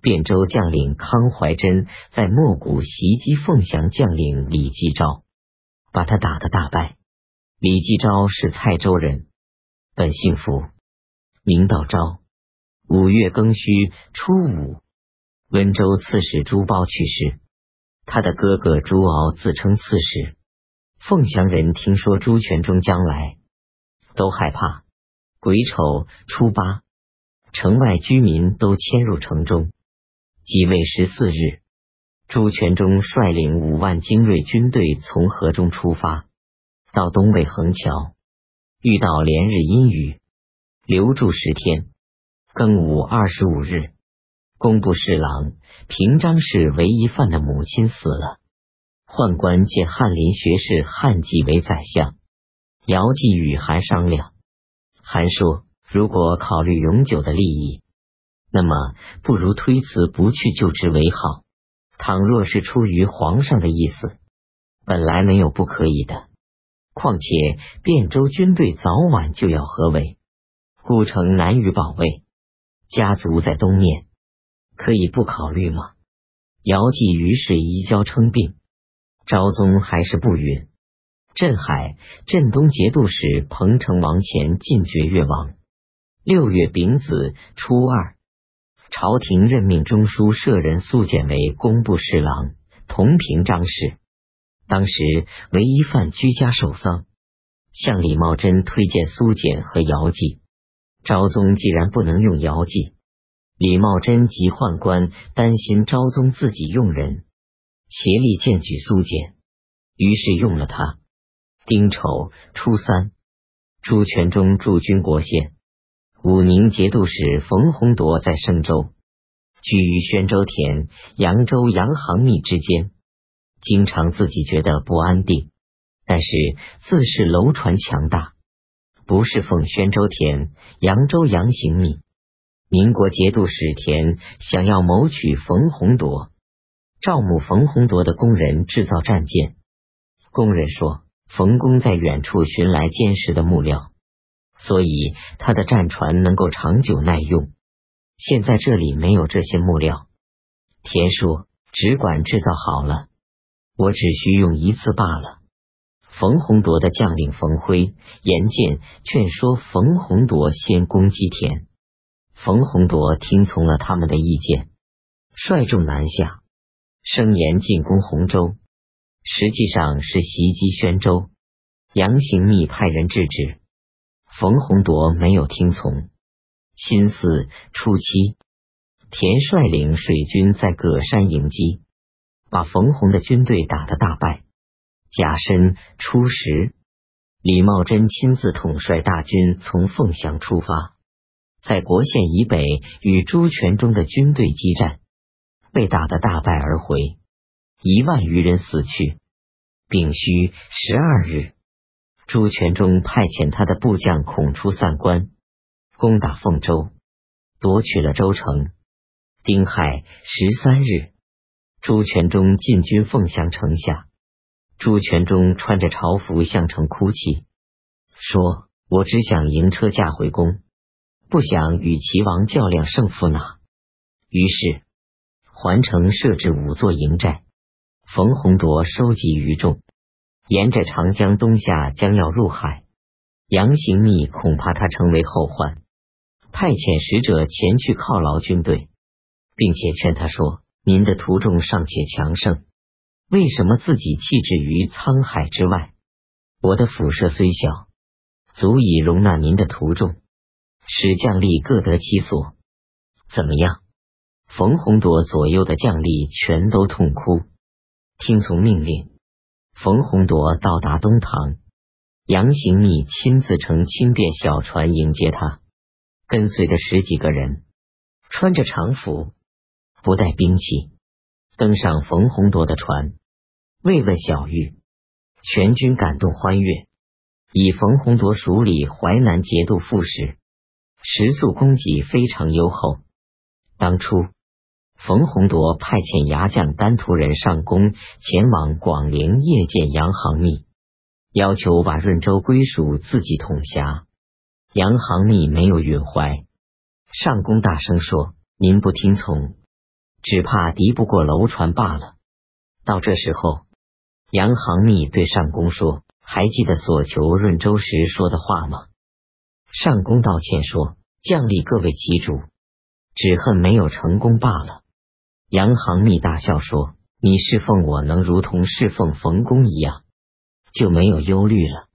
汴州将领康怀真在莫谷袭击凤翔将领李继昭，把他打得大败。李继昭是蔡州人，本姓福，名道昭。五月庚戌初五，温州刺史朱褒去世，他的哥哥朱敖自称刺史。凤翔人听说朱全忠将来，都害怕。癸丑初八，城外居民都迁入城中。即位十四日，朱全忠率领五万精锐军队从河中出发，到东魏横桥，遇到连日阴雨，留住十天。庚午二十五日，工部侍郎平章氏韦一范的母亲死了，宦官借翰林学士汉纪为宰相。姚继与韩商量，韩说：“如果考虑永久的利益。”那么，不如推辞不去就职为好。倘若是出于皇上的意思，本来没有不可以的。况且汴州军队早晚就要合围，故城难于保卫。家族在东面，可以不考虑吗？姚继于是移交称病，昭宗还是不允。镇海、镇东节度使彭城王前进爵越王。六月丙子初二。朝廷任命中书舍人苏简为工部侍郎，同平章事。当时韦一范居家守丧，向李茂贞推荐苏简和姚继。昭宗既然不能用姚继，李茂贞及宦官担心昭宗自己用人，协力荐举苏简，于是用了他。丁丑初三，朱全忠驻军国县。武宁节度使冯弘铎在盛州，居于宣州田、扬州杨行密之间，经常自己觉得不安定，但是自恃楼船强大，不是奉宣州田、扬州杨行密。民国节度使田想要谋取冯弘铎，招募冯弘铎的工人制造战舰。工人说，冯公在远处寻来坚实的木料。所以他的战船能够长久耐用。现在这里没有这些木料。田说：“只管制造好了，我只需用一次罢了。”冯洪铎的将领冯辉、严建劝说冯洪铎先攻击田。冯洪铎听从了他们的意见，率众南下，声言进攻洪州，实际上是袭击宣州。杨行密派人制止。冯洪铎没有听从。新四初七，田率领水军在葛山迎击，把冯洪的军队打得大败。甲申初十，李茂贞亲自统帅大军从凤翔出发，在国县以北与朱全忠的军队激战，被打得大败而回，一万余人死去。丙戌十二日。朱全忠派遣他的部将孔出散关，攻打凤州，夺取了州城。丁亥十三日，朱全忠进军凤翔城下。朱全忠穿着朝服向城哭泣，说：“我只想迎车驾回宫，不想与齐王较量胜负呢。”于是环城设置五座营寨。冯弘铎收集余众。沿着长江东下，将要入海。杨行密恐怕他成为后患，派遣使者前去犒劳军队，并且劝他说：“您的徒众尚且强盛，为什么自己弃置于沧海之外？我的辐射虽小，足以容纳您的徒众，使将吏各得其所。怎么样？”冯洪铎左右的将吏全都痛哭，听从命令。冯洪铎到达东塘，杨行密亲自乘轻便小船迎接他，跟随的十几个人穿着长服，不带兵器，登上冯洪铎的船，慰问小玉，全军感动欢悦，以冯洪铎署理淮南节度副使，食宿供给非常优厚。当初。冯弘铎派遣牙将丹徒人上宫前往广陵谒见杨行密，要求把润州归属自己统辖。杨行密没有允怀，上宫大声说：“您不听从，只怕敌不过楼船罢了。”到这时候，杨行密对上宫说：“还记得所求润州时说的话吗？”上宫道歉说：“将立各位旗主，只恨没有成功罢了。”杨行密大笑说你侍奉我能如同侍奉冯公一样。就没有忧虑了。